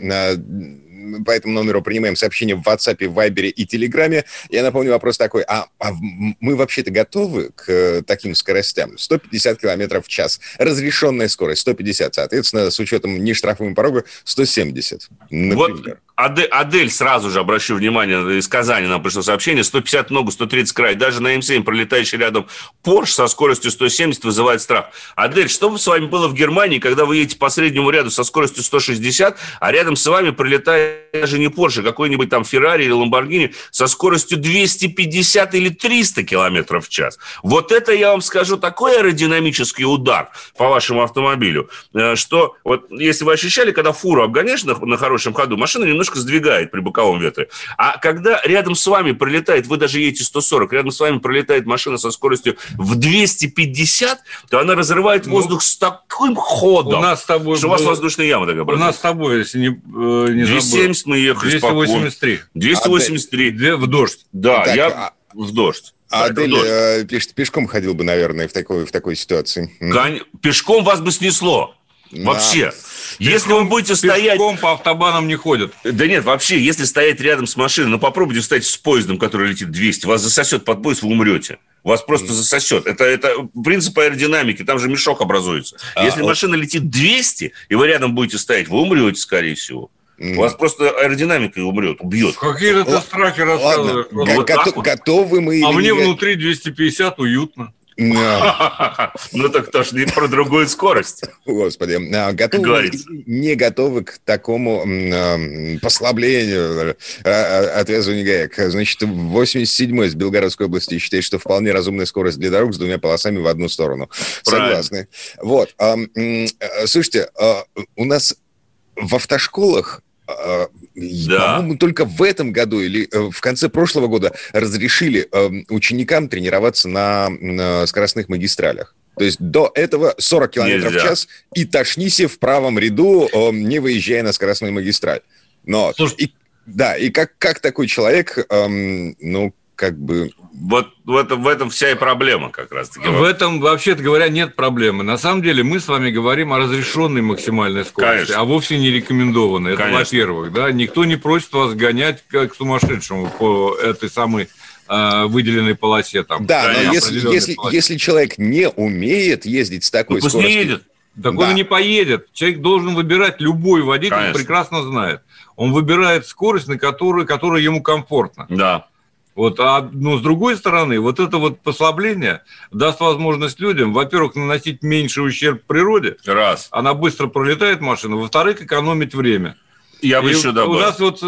Speaker 1: по этому номеру принимаем сообщения в WhatsApp, в Viber и Telegram. Я напомню вопрос такой, а, а мы вообще-то готовы к э, таким скоростям? 150 км в час. Разрешенная скорость 150, соответственно, с учетом нештрафового порога 170, например.
Speaker 2: Вот Адель, Адель, сразу же обращу внимание, из Казани нам пришло сообщение, 150 ногу, 130 край. Даже на М7 пролетающий рядом Порш со скоростью 170 вызывает страх. Адель, что бы с вами было в Германии, когда вы едете по среднему ряду со скоростью 160, а рядом с вами пролетает даже не Порш, а какой-нибудь там Феррари или Ламборгини со скоростью 250 или 300 километров в час? Вот это, я вам скажу, такой аэродинамический удар по вашему автомобилю, э, что вот если вы ощущали, когда фуру обгоняешь на, на хорошем ходу, машина немножко немножко сдвигает при боковом ветре. А когда рядом с вами пролетает, вы даже едете 140, рядом с вами пролетает машина со скоростью в 250, то она разрывает ну, воздух с таким ходом,
Speaker 3: у нас с тобой
Speaker 2: что было... у вас воздушная яма такая.
Speaker 3: У нас с тобой, если не, э, не
Speaker 2: 270 забыл. мы ехали
Speaker 3: 283.
Speaker 2: Спокойно. 283.
Speaker 3: А, в дождь.
Speaker 2: Да, так, я а... в дождь.
Speaker 1: А Адель э, пешком ходил бы, наверное, в такой, в такой ситуации.
Speaker 2: Кон... Пешком вас бы снесло. Вообще. Если вы будете стоять...
Speaker 3: Пешком по автобанам не ходят.
Speaker 2: Да нет, вообще, если стоять рядом с машиной, ну попробуйте встать с поездом, который летит 200, вас засосет под поезд, вы умрете. Вас просто засосет. Это, это принцип аэродинамики, там же мешок образуется. А, Если вот... машина летит 200, и вы рядом будете стоять, вы умрете, скорее всего. У вас просто аэродинамика умрет, убьет.
Speaker 3: Какие то страхи рассказываешь.
Speaker 1: Вот готовы мы
Speaker 3: А мне внутри 250 уютно.
Speaker 2: Ну так кто ж не про другую скорость.
Speaker 1: Господи, а, готовы не готовы к такому послаблению э, а, отвязывания гаек. Значит, 87-й из Белгородской области считает, что вполне разумная скорость для дорог с двумя полосами в одну сторону. Согласны. Вот. Э, слушайте, а, у нас в автошколах да. по-моему, только в этом году или э, в конце прошлого года разрешили эм, ученикам тренироваться на, скоростных магистралях. То есть до этого 40 километров в час и тошнися в правом ряду, эм, не выезжая на скоростную магистраль. Но Слушай, и, да, и как, как такой человек, эм, ну, как бы...
Speaker 2: Вот в этом, в этом вся и проблема как раз-таки.
Speaker 3: В этом, вообще-то говоря, нет проблемы. На самом деле мы с вами говорим о разрешенной максимальной скорости, Конечно. а вовсе не рекомендованной. Это, во-первых, да, никто не просит вас гонять как сумасшедшему по этой самой э, выделенной полосе. Там,
Speaker 1: Да, но если, если,
Speaker 3: полосе.
Speaker 1: если человек не умеет ездить с такой
Speaker 2: Ну, пусть не
Speaker 1: скоростью...
Speaker 2: едет.
Speaker 3: Так
Speaker 1: Да.
Speaker 3: он и не поедет. Человек должен выбирать, любой водитель
Speaker 2: Конечно.
Speaker 3: прекрасно знает. Он выбирает скорость, на которую, которая ему комфортна.
Speaker 2: Да.
Speaker 3: Вот, а, но с другой стороны, вот это вот послабление даст возможность людям, во-первых, наносить меньше ущерб природе,
Speaker 2: Раз.
Speaker 3: она быстро пролетает машина, во-вторых, экономить время.
Speaker 2: Я бы
Speaker 3: И
Speaker 2: еще
Speaker 3: у
Speaker 2: добавил.
Speaker 3: нас вот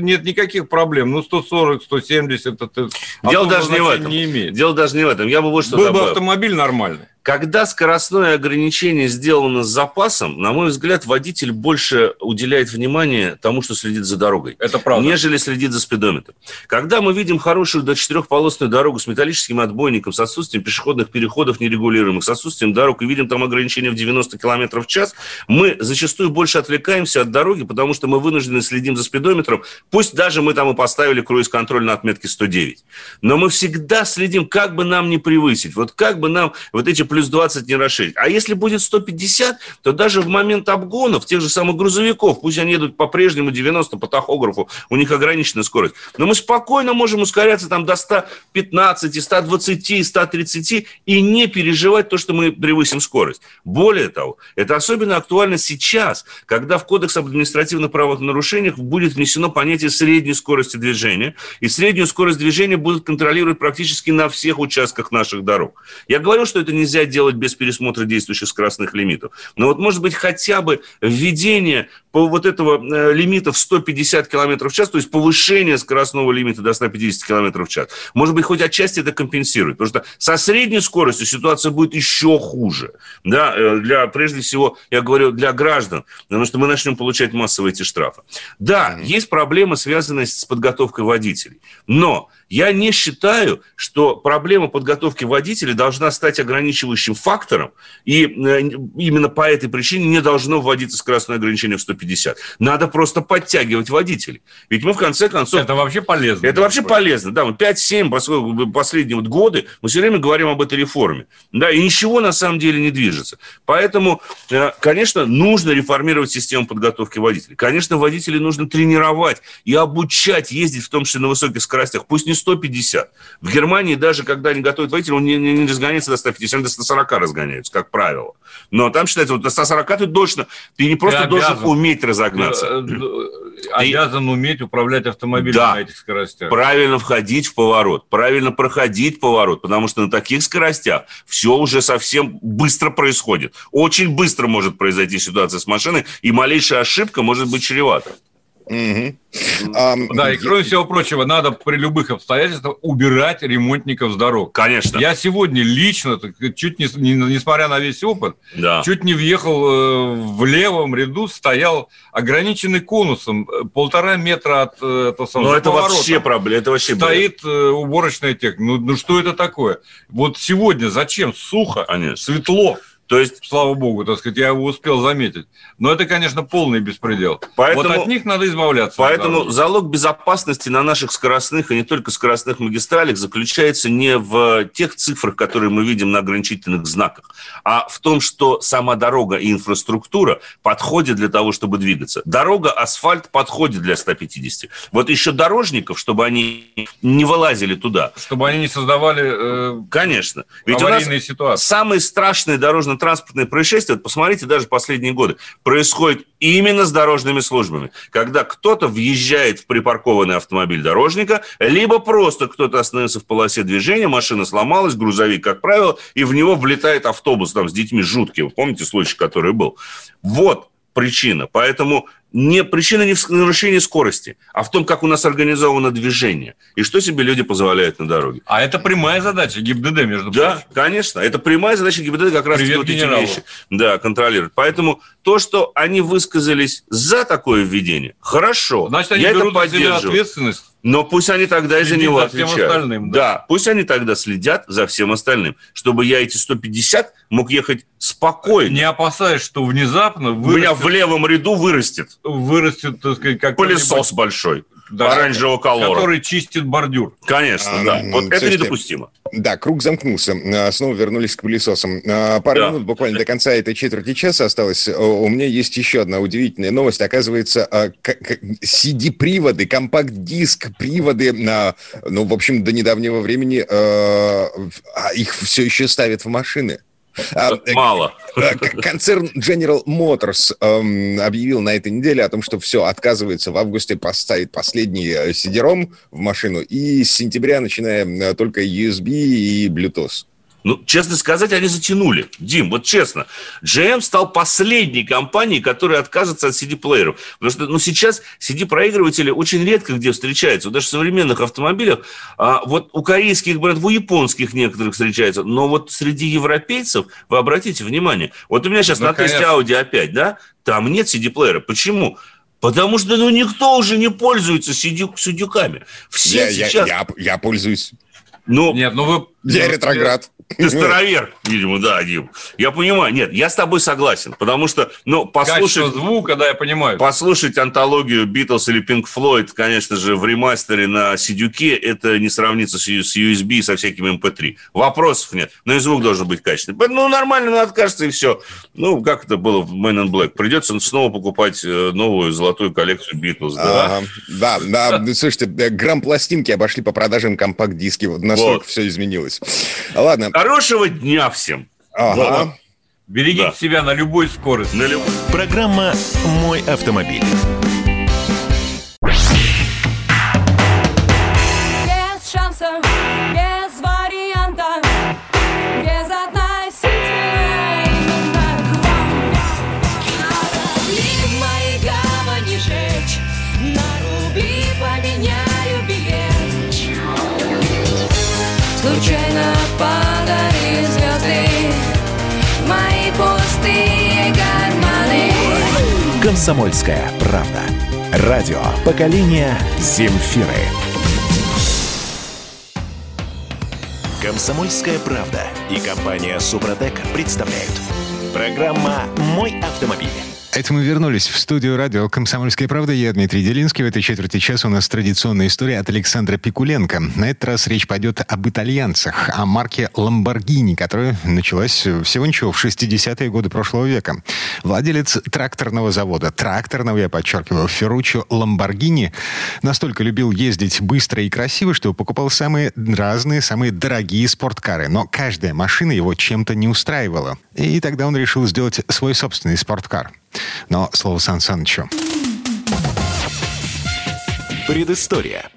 Speaker 3: нет никаких проблем. Ну, 140, 170, это
Speaker 2: Дело даже не в этом.
Speaker 3: не имеет.
Speaker 2: Дело даже не в этом. Я бы вот что
Speaker 3: Был бы
Speaker 2: добавил.
Speaker 3: автомобиль нормальный.
Speaker 2: Когда скоростное ограничение сделано с запасом, на мой взгляд, водитель больше уделяет внимание тому, что следит за дорогой.
Speaker 3: Это правда.
Speaker 2: нежели следит за спидометром. Когда мы видим хорошую до четырехполосную дорогу с металлическим отбойником, с отсутствием пешеходных переходов нерегулируемых, с отсутствием дорог, и видим там ограничение в 90 км в час, мы зачастую больше отвлекаемся от дороги, потому что мы вынуждены следим за спидометром, пусть даже мы там и поставили круиз-контроль на отметке 109. Но мы всегда следим, как бы нам не превысить, вот как бы нам вот эти плюс 20 не расширить. А если будет 150, то даже в момент обгонов тех же самых грузовиков, пусть они едут по-прежнему 90 по тахографу, у них ограниченная скорость, но мы спокойно можем ускоряться там до 115, 120, 130 и не переживать то, что мы превысим скорость. Более того, это особенно актуально сейчас, когда в Кодекс об административных правонарушениях будет внесено понятие средней скорости движения, и среднюю скорость движения будут контролировать практически на всех участках наших дорог. Я говорю, что это нельзя делать без пересмотра действующих скоростных лимитов, но вот может быть хотя бы введение по вот этого э, лимита в 150 км в час, то есть повышение скоростного лимита до 150 км в час, может быть, хоть отчасти это компенсирует, потому что со средней скоростью ситуация будет еще хуже, да, э, для, прежде всего, я говорю, для граждан, потому что мы начнем получать массово эти штрафы. Да, есть проблемы, связанные с подготовкой водителей, но я не считаю, что проблема подготовки водителей должна стать ограничивающим фактором, и э, именно по этой причине не должно вводиться скоростное ограничение в 150. Надо просто подтягивать водителей. Ведь мы, в конце концов,
Speaker 3: Это вообще полезно.
Speaker 2: это вообще полезно. Да, мы 5-7 поскольку последние вот годы мы все время говорим об этой реформе. Да, и ничего на самом деле не движется. Поэтому, э, конечно, нужно реформировать систему подготовки водителей. Конечно, водителей нужно тренировать и обучать ездить, в том числе на высоких скоростях. Пусть не 150. В Германии даже, когда они готовят водителя, он не, не- не разгоняется до 150, они до 140 разгоняются, как правило. Но там считается, вот до 140 ты точно, ты не просто должен
Speaker 3: обязан.
Speaker 2: уметь разогнаться.
Speaker 3: Э, э, Обязан уметь управлять автомобилем
Speaker 2: Да.
Speaker 3: на этих скоростях.
Speaker 2: правильно входить в поворот, правильно проходить поворот, потому что на таких скоростях все уже совсем быстро происходит. Очень быстро может произойти ситуация с машиной, и малейшая ошибка может быть чревата.
Speaker 1: Ам,
Speaker 3: Да, и кроме всего прочего, надо при любых обстоятельствах убирать ремонтников с дорог.
Speaker 2: Конечно.
Speaker 3: Я сегодня лично, чуть не, не- несмотря на весь опыт,
Speaker 2: Да.
Speaker 3: чуть не въехал э, в левом ряду, стоял ограниченный конусом, э, полтора метра от э, этого самого
Speaker 2: Но это
Speaker 3: поворотом.
Speaker 2: вообще проблема. Это вообще.
Speaker 3: Стоит уборочная техника. Ну, ну что это такое? Вот сегодня зачем? Сухо,
Speaker 2: Конечно.
Speaker 3: светло.
Speaker 2: То есть,
Speaker 3: Слава богу, так сказать, я его успел заметить. Но это, конечно, полный беспредел.
Speaker 2: Поэтому-
Speaker 3: вот от них надо избавляться.
Speaker 2: Поэтому залог безопасности на наших скоростных и не только скоростных магистралях заключается не в тех цифрах, которые мы видим на ограничительных знаках, а в том, что сама дорога и инфраструктура подходят для того, чтобы двигаться. Дорога, асфальт подходит для 150. Вот еще дорожников, чтобы они не вылазили туда.
Speaker 3: Чтобы они не создавали э,
Speaker 2: Конечно. Ведь у нас
Speaker 3: ситуации.
Speaker 2: Самые страшные дорожно-транспортные происшествия, вот посмотрите, даже последние годы, происходят именно с дорожными службами. Когда кто-то въезжает в припаркованный автомобиль дорожника, либо просто кто-то остановился в полосе движения, машина сломалась, грузовик, как правило, и в него влетает автобус там с детьми жуткий. Вы помните случай, который был? Вот причина. Поэтому не, причина не в нарушении скорости, а в том, как у нас организовано движение и что себе люди позволяют на дороге.
Speaker 3: А это прямая задача ГИБДД, между
Speaker 2: Да,
Speaker 3: прочим.
Speaker 2: конечно. Это прямая задача ГИБДД как раз
Speaker 3: Привет
Speaker 2: вот эти вещи да, контролировать. Поэтому то, что они высказались за такое введение, хорошо.
Speaker 3: Значит, они
Speaker 2: я это
Speaker 3: берут себя
Speaker 2: поддерживаю.
Speaker 3: ответственность.
Speaker 2: Но пусть они тогда и за него
Speaker 3: за всем
Speaker 2: отвечают.
Speaker 3: остальным,
Speaker 2: да.
Speaker 3: да.
Speaker 2: пусть они тогда следят за всем остальным, чтобы я эти 150 мог ехать спокойно.
Speaker 3: Не опасаясь, что внезапно
Speaker 2: У меня
Speaker 3: вырастет,
Speaker 2: в левом ряду вырастет
Speaker 3: вырастет так сказать, как
Speaker 2: пылесос большой.
Speaker 3: Да,
Speaker 2: оранжевого колора.
Speaker 3: Который чистит бордюр.
Speaker 2: Конечно,
Speaker 1: А,
Speaker 2: да.
Speaker 1: м,
Speaker 2: Вот это
Speaker 1: слушайте,
Speaker 2: недопустимо.
Speaker 1: Да, круг замкнулся. А, Снова вернулись к пылесосам. А, Пару
Speaker 2: Да.
Speaker 1: минут буквально до конца этой четверти часа осталось. У меня есть еще одна удивительная новость. Оказывается, а, CD-приводы, компакт-диск, приводы, а, ну, в общем, до недавнего времени их все еще ставят в машины. А, э,
Speaker 2: Мало.
Speaker 1: Э, Концерн General Motors эм, объявил на этой неделе о том, что все, отказывается в августе поставить последний э, CD-ROM в машину, и с сентября начинаем э, только USB и Bluetooth.
Speaker 2: Ну, честно сказать, они затянули. Дим, вот честно. GM стал последней компанией, которая откажется от CD-плееров. Потому что, ну, сейчас CD-проигрыватели очень редко где встречаются. Вот даже в современных автомобилях. А, вот у корейских брендов, у японских некоторых встречаются. Но вот среди европейцев, вы обратите внимание, вот у меня сейчас
Speaker 3: Ну,
Speaker 2: на тесте
Speaker 3: конечно.
Speaker 2: Audi A5, да, там нет CD-плеера. Почему? Потому что, ну, никто уже не пользуется CD сидюками. Все
Speaker 1: Я, я-
Speaker 2: сейчас...
Speaker 1: я- я пользуюсь.
Speaker 2: Ну,
Speaker 3: Нет, ну вы...
Speaker 1: Я ретроград.
Speaker 2: ты старовер, видимо, да, Дим. Я понимаю. Нет, я с тобой согласен. Потому что, ну,
Speaker 3: Качество
Speaker 2: послушать,
Speaker 3: звука, да, я понимаю.
Speaker 2: послушать антологию Битлз или Pink Floyd, конечно же, в ремастере на сидюке, это не сравнится с, USB и со всякими MP3. Вопросов нет. Но и звук должен быть качественный. Ну, нормально, ну, откажется и все. Ну, как это было в Man in Black. Придется снова покупать э, новую золотую коллекцию Битлз. Да?
Speaker 1: Ага. Да, да, ну, слушайте, э, грамм пластинки обошли по продажам компакт-диски. Вот настолько
Speaker 2: Вот.
Speaker 1: все изменилось. Ладно.
Speaker 2: Хорошего дня всем.
Speaker 1: Ага.
Speaker 3: Берегите
Speaker 2: Да.
Speaker 3: себя на любой скорости.
Speaker 2: На люб-
Speaker 4: Программа «Мой автомобиль». «Комсомольская правда». Радио поколения Земфиры. «Комсомольская правда» и компания «Супротек» представляют. Программа «Мой автомобиль».
Speaker 7: Это мы вернулись в студию радио «Комсомольская правда». Я Дмитрий Делинский. В этой четверти часа у нас традиционная история от Александра Пикуленко. На этот раз речь пойдет об итальянцах, о марке Lamborghini, которая началась всего ничего в 60-е годы прошлого века. Владелец тракторного завода, тракторного, я подчеркиваю, Ферруччо Ламборгини, настолько любил ездить быстро и красиво, что покупал самые разные, самые дорогие спорткары. Но каждая машина его чем-то не устраивала. И тогда он решил сделать свой собственный спорткар. Но слово Сан Санычу.
Speaker 4: Предыстория.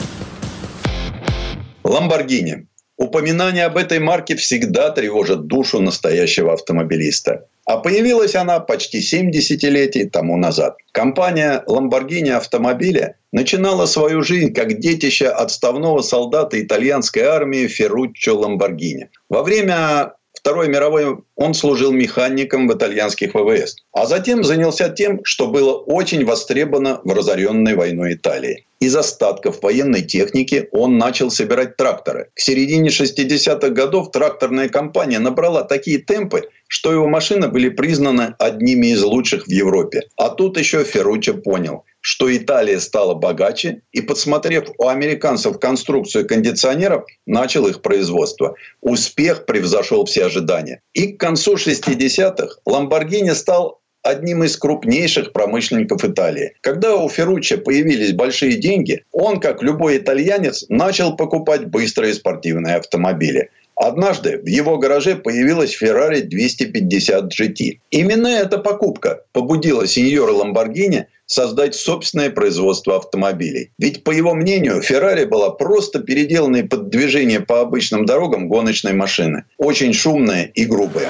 Speaker 8: Ламборгини. Упоминание об этой марке всегда тревожит душу настоящего автомобилиста. А появилась она почти 7 десятилетий тому назад. Компания Lamborghini автомобиля начинала свою жизнь как детище отставного солдата итальянской армии Ферруччо Ламборгини. Во время Второй мировой он служил механиком в итальянских ВВС. А затем занялся тем, что было очень востребовано в разоренной войной Италии. Из остатков военной техники он начал собирать тракторы. К середине 60-х годов тракторная компания набрала такие темпы, что его машины были признаны одними из лучших в Европе. А тут еще Ферруччо понял, что Италия стала богаче и, подсмотрев у американцев конструкцию кондиционеров, начал их производство. Успех превзошел все ожидания. И к концу 60-х Ламборгини стал одним из крупнейших промышленников Италии. Когда у Ферруччо появились большие деньги, он, как любой итальянец, начал покупать быстрые спортивные автомобили. Однажды в его гараже появилась Ferrari 250 GT. Именно эта покупка побудила сеньора Ламборгини создать собственное производство автомобилей. Ведь, по его мнению, Ferrari была просто переделанной под движение по обычным дорогам гоночной машины. Очень шумная и грубая.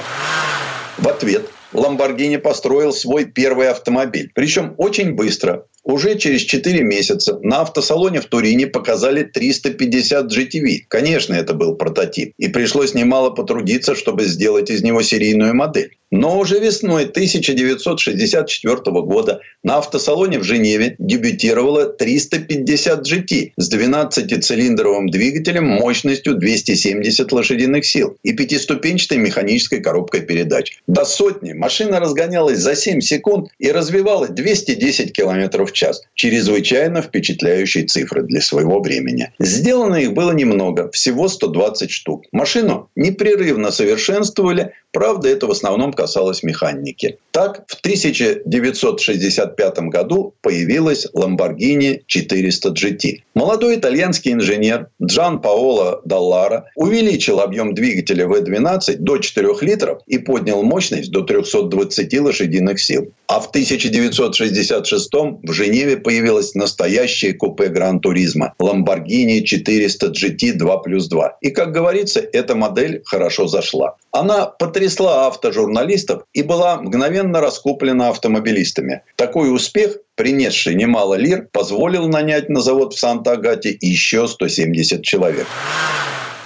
Speaker 8: В ответ Ламборгини построил свой первый автомобиль. Причем очень быстро. Уже через 4 месяца на автосалоне в Турине показали 350 GTV. Конечно, это был прототип. И пришлось немало потрудиться, чтобы сделать из него серийную модель. Но уже весной 1964 года на автосалоне в Женеве дебютировала 350 GT с 12-цилиндровым двигателем мощностью 270 лошадиных сил и пятиступенчатой механической коробкой передач. До сотни машина разгонялась за 7 секунд и развивала 210 км в час. Чрезвычайно впечатляющие цифры для своего времени. Сделано их было немного, всего 120 штук. Машину непрерывно совершенствовали, правда, это в основном касалось механики. Так, в 1965 году появилась Lamborghini 400 GT. Молодой итальянский инженер Джан Паоло Даллара увеличил объем двигателя V12 до 4 литров и поднял мощность до 320 лошадиных сил. А в 1966 в Женеве появилась настоящая купе Гран-туризма Lamborghini 400 GT 2 плюс 2. И, как говорится, эта модель хорошо зашла. Она потрясла автожурналистов и была мгновенно раскуплена автомобилистами. Такой успех, принесший немало лир, позволил нанять на завод в Санта-Агате еще 170 человек.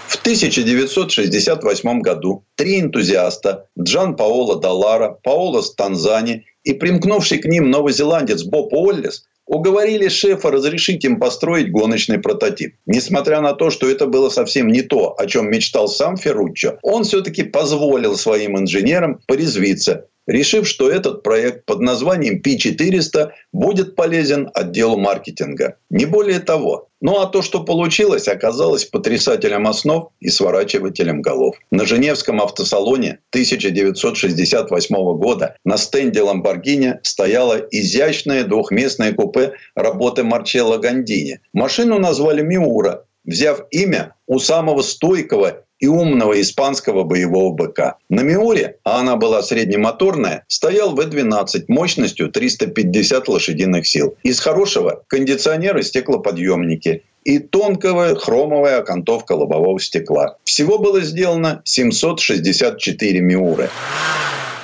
Speaker 8: В 1968 году три энтузиаста Джан Паоло Даллара, Паоло Станзани и примкнувший к ним новозеландец Боб Уоллес уговорили шефа разрешить им построить гоночный прототип. Несмотря на то, что это было совсем не то, о чем мечтал сам Ферруччо, он все-таки позволил своим инженерам порезвиться решив, что этот проект под названием P400 будет полезен отделу маркетинга. Не более того. Ну а то, что получилось, оказалось потрясателем основ и сворачивателем голов. На Женевском автосалоне 1968 года на стенде Lamborghini стояло изящное двухместное купе работы Марчелло Гандини. Машину назвали Миура, взяв имя у самого стойкого и умного испанского боевого быка. На Миуре, а она была среднемоторная, стоял В-12 мощностью 350 лошадиных сил. Из хорошего – кондиционер и стеклоподъемники и тонкая хромовая окантовка лобового стекла. Всего было сделано 764 Миуры.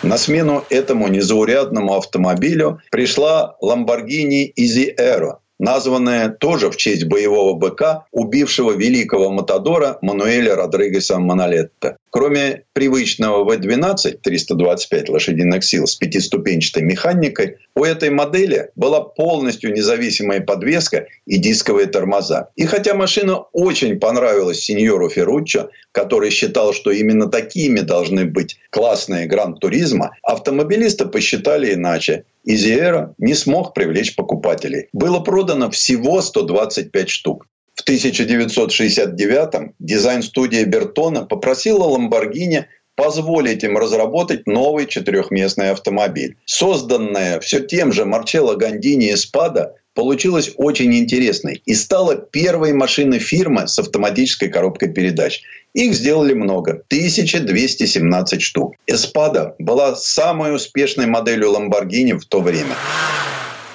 Speaker 8: На смену этому незаурядному автомобилю пришла Lamborghini Easy Aero, названная тоже в честь боевого быка, убившего великого Матадора Мануэля Родригеса Монолетта. Кроме привычного V12 325 лошадиных сил с пятиступенчатой механикой, у этой модели была полностью независимая подвеска и дисковые тормоза. И хотя машина очень понравилась сеньору Ферруччо, который считал, что именно такими должны быть классные гранд-туризма, автомобилисты посчитали иначе. И Зиэра не смог привлечь покупателей. Было продано всего 125 штук. В 1969-м дизайн-студия Бертона попросила Lamborghini позволить им разработать новый четырехместный автомобиль. Созданная все тем же Марчелло Гандини Эспада получилась очень интересной и стала первой машиной фирмы с автоматической коробкой передач. Их сделали много – 1217 штук. Эспада была самой успешной моделью Lamborghini в то время.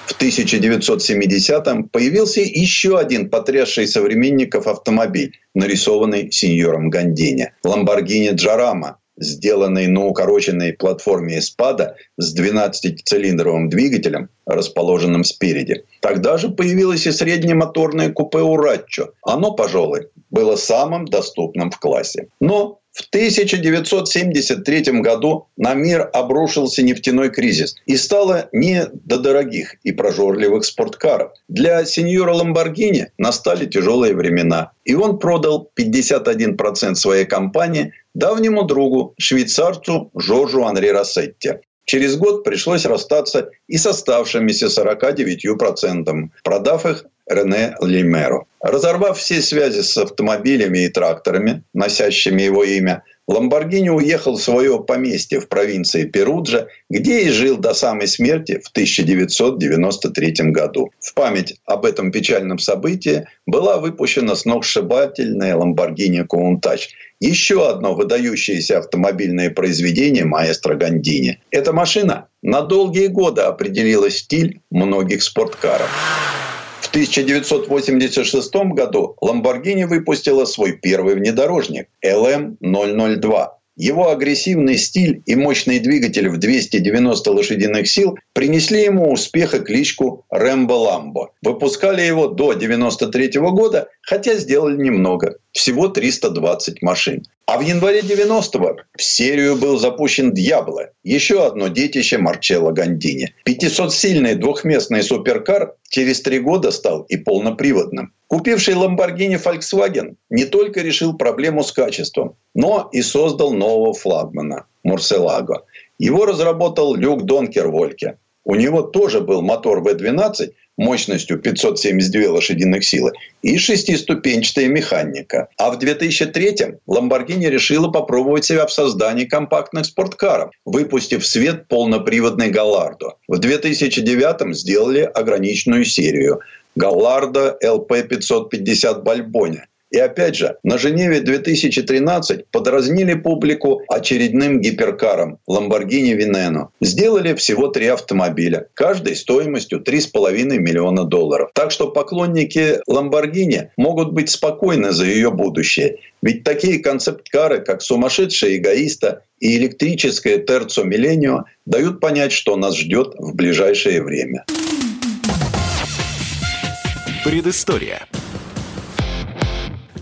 Speaker 8: В 1970-м появился еще один потрясший современников автомобиль, нарисованный сеньором Гандини – Lamborghini Jarama, сделанный на укороченной платформе Эспада с 12-цилиндровым двигателем, расположенным спереди. Тогда же появилось и среднемоторное купе «Ураччо». Оно, пожалуй, было самым доступным в классе. Но в 1973 году на мир обрушился нефтяной кризис и стало не до дорогих и прожорливых спорткаров. Для сеньора Ламборгини настали тяжелые времена, и он продал 51% своей компании давнему другу, швейцарцу Жоржу Анри Рассетти. Через год пришлось расстаться и с оставшимися 49%, продав их Рене Лимеро. Разорвав все связи с автомобилями и тракторами, носящими его имя, Ламборгини уехал в свое поместье в провинции Перуджа, где и жил до самой смерти в 1993 году. В память об этом печальном событии была выпущена сногсшибательная Ламборгини Countach, еще одно выдающееся автомобильное произведение маэстро Гандини. Эта машина на долгие годы определила стиль многих спорткаров. В 1986 году Lamborghini выпустила свой первый внедорожник LM002. Его агрессивный стиль и мощный двигатель в 290 лошадиных сил принесли ему успех и кличку Рэмбо Ламбо. Выпускали его до 1993 года, хотя сделали немного. всего 320 машин. А в январе 90-го в серию был запущен «Дьябло», еще одно детище Марчелло Гандини. 500-сильный двухместный суперкар через три года стал и полноприводным. Купивший Lamborghini Volkswagen не только решил проблему с качеством, но и создал нового флагмана – Мурселаго. Его разработал Люк Донкер Вольке. У него тоже был мотор V12 мощностью 572 лошадиных силы и шестиступенчатая механика. А в 2003-м Lamborghini решила попробовать себя в создании компактных спорткаров, выпустив в свет полноприводный Галлардо. В 2009-м сделали ограниченную серию Галлардо LP550 Бальбоне – и опять же, на Женеве 2013 подразнили публику очередным гиперкаром Lamborghini Veneno. Сделали всего три автомобиля, каждый стоимостью 3,5 миллиона долларов. Так что поклонники Lamborghini могут быть спокойны за ее будущее. Ведь такие концепт-кары, как «Сумасшедшая эгоиста» и электрическое Терцо Милленио дают понять, что нас ждет в ближайшее время.
Speaker 4: Предыстория.